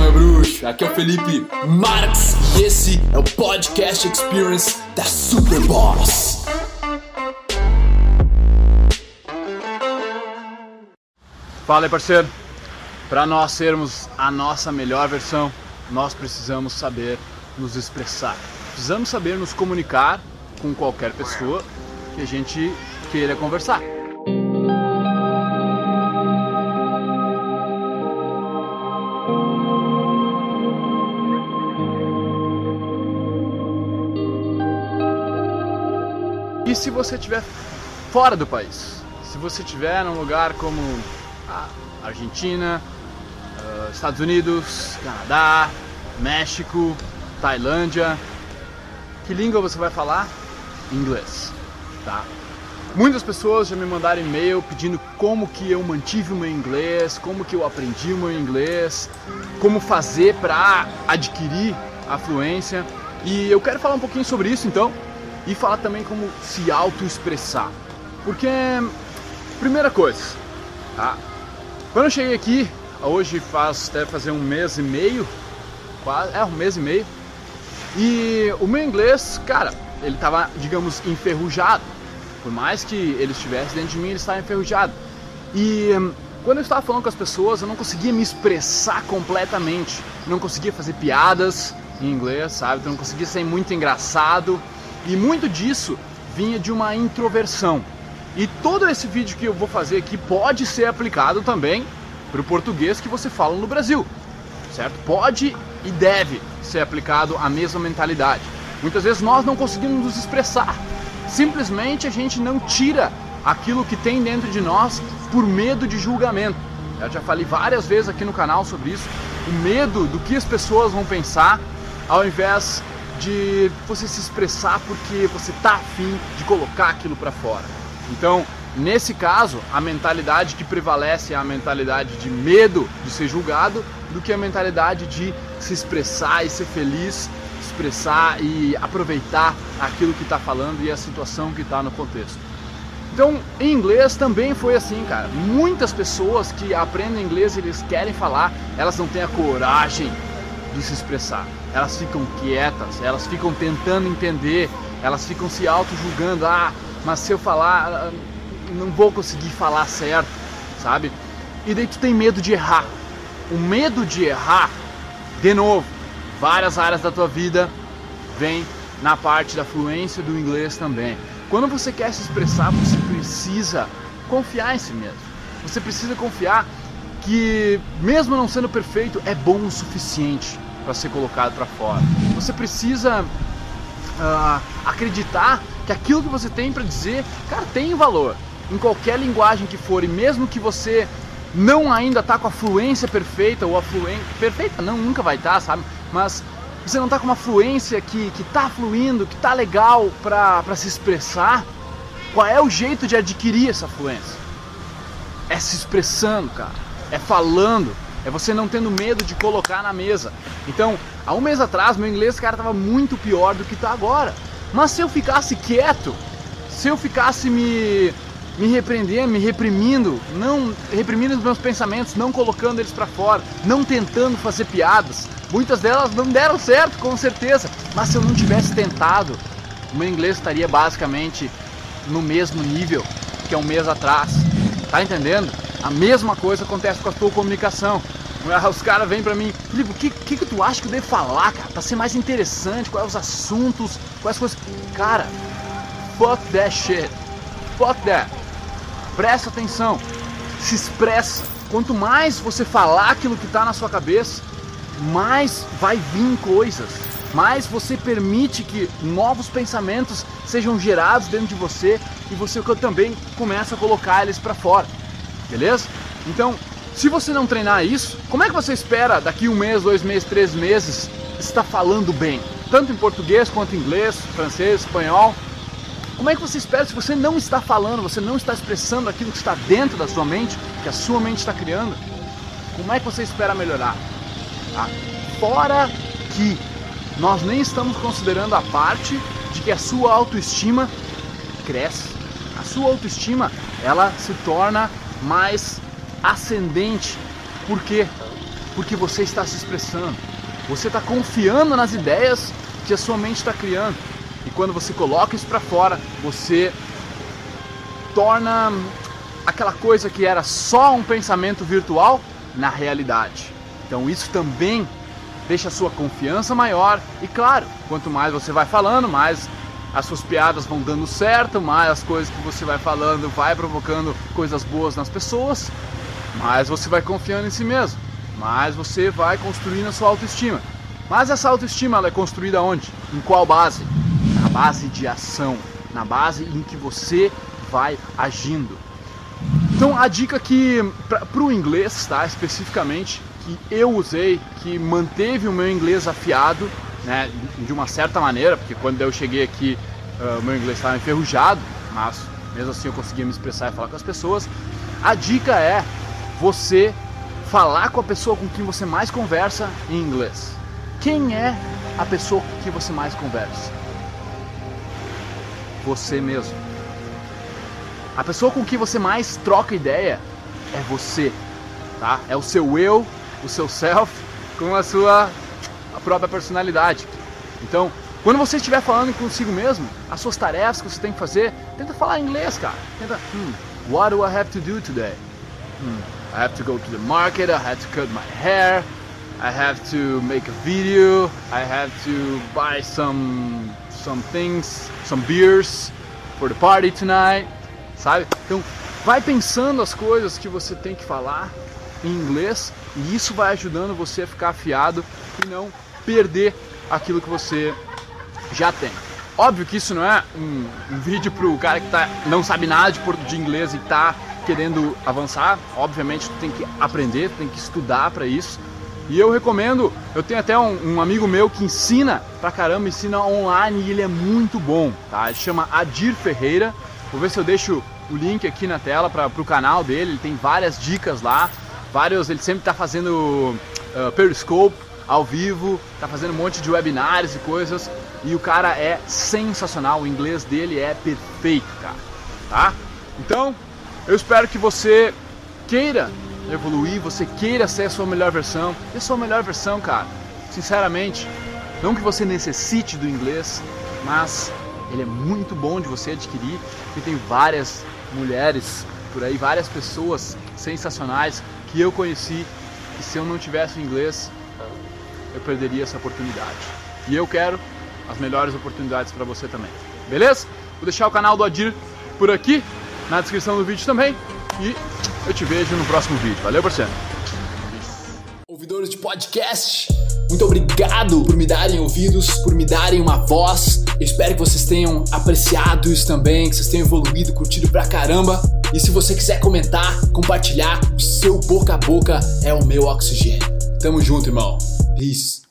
meu bruxo! Aqui é o Felipe Marx e esse é o Podcast Experience da Superboss. Fala aí, parceiro. Para nós sermos a nossa melhor versão, nós precisamos saber nos expressar. Precisamos saber nos comunicar com qualquer pessoa que a gente queira conversar. E se você estiver fora do país? Se você estiver num lugar como a Argentina, uh, Estados Unidos, Canadá, México, Tailândia, que língua você vai falar? Inglês, tá? Muitas pessoas já me mandaram e-mail pedindo como que eu mantive o meu inglês, como que eu aprendi o meu inglês, como fazer para adquirir a fluência. E eu quero falar um pouquinho sobre isso então e falar também como se auto-expressar. Porque, primeira coisa, tá? Quando eu cheguei aqui, hoje faz, deve fazer um mês e meio, quase, é um mês e meio, e o meu inglês, cara, ele tava, digamos, enferrujado. Por mais que ele estivesse dentro de mim, ele estava enferrujado. E hum, quando eu estava falando com as pessoas, eu não conseguia me expressar completamente. Não conseguia fazer piadas em inglês, sabe? Eu não conseguia ser muito engraçado. E muito disso vinha de uma introversão. E todo esse vídeo que eu vou fazer aqui pode ser aplicado também para o português que você fala no Brasil, certo? Pode e deve ser aplicado a mesma mentalidade. Muitas vezes nós não conseguimos nos expressar, simplesmente a gente não tira aquilo que tem dentro de nós por medo de julgamento. Eu já falei várias vezes aqui no canal sobre isso, o medo do que as pessoas vão pensar, ao invés de você se expressar porque você tá afim de colocar aquilo para fora. Então, nesse caso, a mentalidade que prevalece é a mentalidade de medo de ser julgado do que a mentalidade de se expressar e ser feliz, expressar e aproveitar aquilo que está falando e a situação que está no contexto. Então, em inglês também foi assim, cara. Muitas pessoas que aprendem inglês e eles querem falar, elas não têm a coragem de se expressar. Elas ficam quietas, elas ficam tentando entender, elas ficam se auto-julgando. Ah, mas se eu falar, ah, não vou conseguir falar certo, sabe? E daí tu tem medo de errar. O medo de errar, de novo, várias áreas da tua vida vem na parte da fluência do inglês também. Quando você quer se expressar, você precisa confiar em si mesmo. Você precisa confiar que, mesmo não sendo perfeito, é bom o suficiente para ser colocado para fora. Você precisa uh, acreditar que aquilo que você tem para dizer, cara, tem valor. Em qualquer linguagem que for, e mesmo que você não ainda tá com a fluência perfeita ou a fluência perfeita não nunca vai estar, tá, sabe? Mas você não tá com uma fluência que que tá fluindo, que tá legal para se expressar, qual é o jeito de adquirir essa fluência? É se expressando, cara. É falando, é você não tendo medo de colocar na mesa. Então, há um mês atrás, meu inglês, cara, tava muito pior do que tá agora. Mas se eu ficasse quieto, se eu ficasse me me repreendendo, me reprimindo, não reprimindo os meus pensamentos, não colocando eles para fora, não tentando fazer piadas. Muitas delas não deram certo, com certeza, mas se eu não tivesse tentado, o meu inglês estaria basicamente no mesmo nível que há um mês atrás. Tá entendendo? A mesma coisa acontece com a tua comunicação. Os caras vêm pra mim, Filipe, o que, que, que tu acha que eu devo falar, cara? Pra ser mais interessante, quais os assuntos, quais coisas. Cara, fuck that shit. Fuck that. Presta atenção. Se expressa. Quanto mais você falar aquilo que está na sua cabeça, mais vai vir coisas. Mais você permite que novos pensamentos sejam gerados dentro de você e você também começa a colocar eles para fora. Beleza? Então, se você não treinar isso, como é que você espera daqui um mês, dois meses, três meses estar falando bem? Tanto em português quanto em inglês, francês, espanhol. Como é que você espera se você não está falando, você não está expressando aquilo que está dentro da sua mente, que a sua mente está criando? Como é que você espera melhorar? Tá? Fora que nós nem estamos considerando a parte de que a sua autoestima cresce. A sua autoestima, ela se torna mais ascendente. Por quê? porque você está se expressando. Você está confiando nas ideias que a sua mente está criando. E quando você coloca isso para fora, você torna aquela coisa que era só um pensamento virtual na realidade. Então isso também deixa a sua confiança maior e claro, quanto mais você vai falando, mais as suas piadas vão dando certo, mais as coisas que você vai falando vai provocando coisas boas nas pessoas, mais você vai confiando em si mesmo, mais você vai construindo a sua autoestima. Mas essa autoestima ela é construída onde? Em qual base? Na base de ação, na base em que você vai agindo. Então a dica que para o inglês, tá, especificamente, que eu usei, que manteve o meu inglês afiado, né, de uma certa maneira, porque quando eu cheguei aqui uh, meu inglês estava enferrujado, mas mesmo assim eu conseguia me expressar e falar com as pessoas. A dica é você falar com a pessoa com quem você mais conversa em inglês. Quem é a pessoa com quem você mais conversa? Você mesmo. A pessoa com quem você mais troca ideia é você, tá? É o seu eu, o seu self com a sua própria personalidade. Então, quando você estiver falando consigo mesmo, as suas tarefas que você tem que fazer, tenta falar inglês, cara. Tenta, hmm, what do I have to do today? Hmm, I have to go to the market, I have to cut my hair, I have to make a video, I have to buy some some things, some beers for the party tonight sabe? Então, vai pensando as coisas que você tem que falar em inglês e isso vai ajudando você a ficar afiado e não perder aquilo que você já tem. Óbvio que isso não é um, um vídeo para o cara que tá, não sabe nada de, de inglês e está querendo avançar. Obviamente, tu tem que aprender, tu tem que estudar para isso. E eu recomendo, eu tenho até um, um, amigo meu que ensina pra caramba, ensina online e ele é muito bom, tá? Ele chama Adir Ferreira. Vou ver se eu deixo o link aqui na tela para o canal dele. Ele tem várias dicas lá, vários. Ele sempre está fazendo uh, Periscope ao vivo, está fazendo um monte de webinários e coisas. E o cara é sensacional. O inglês dele é perfeito, cara. Tá? Então, eu espero que você queira evoluir, você queira ser a sua melhor versão. E a sua melhor versão, cara, sinceramente, não que você necessite do inglês, mas ele é muito bom de você adquirir, porque tem várias mulheres por aí, várias pessoas sensacionais que eu conheci que se eu não tivesse o inglês, eu perderia essa oportunidade. E eu quero as melhores oportunidades para você também. Beleza? Vou deixar o canal do Adir por aqui, na descrição do vídeo também. E eu te vejo no próximo vídeo. Valeu, parceiro! Ouvidores de podcast, muito obrigado por me darem ouvidos, por me darem uma voz. Eu espero que vocês tenham apreciado isso também, que vocês tenham evoluído, curtido pra caramba. E se você quiser comentar, compartilhar, o seu boca a boca é o meu oxigênio. Tamo junto, irmão. Peace.